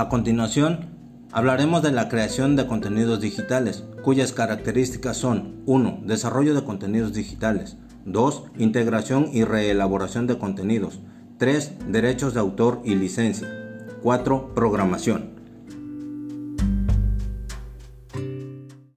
A continuación, hablaremos de la creación de contenidos digitales, cuyas características son 1. Desarrollo de contenidos digitales. 2. Integración y reelaboración de contenidos. 3. Derechos de autor y licencia. 4. Programación.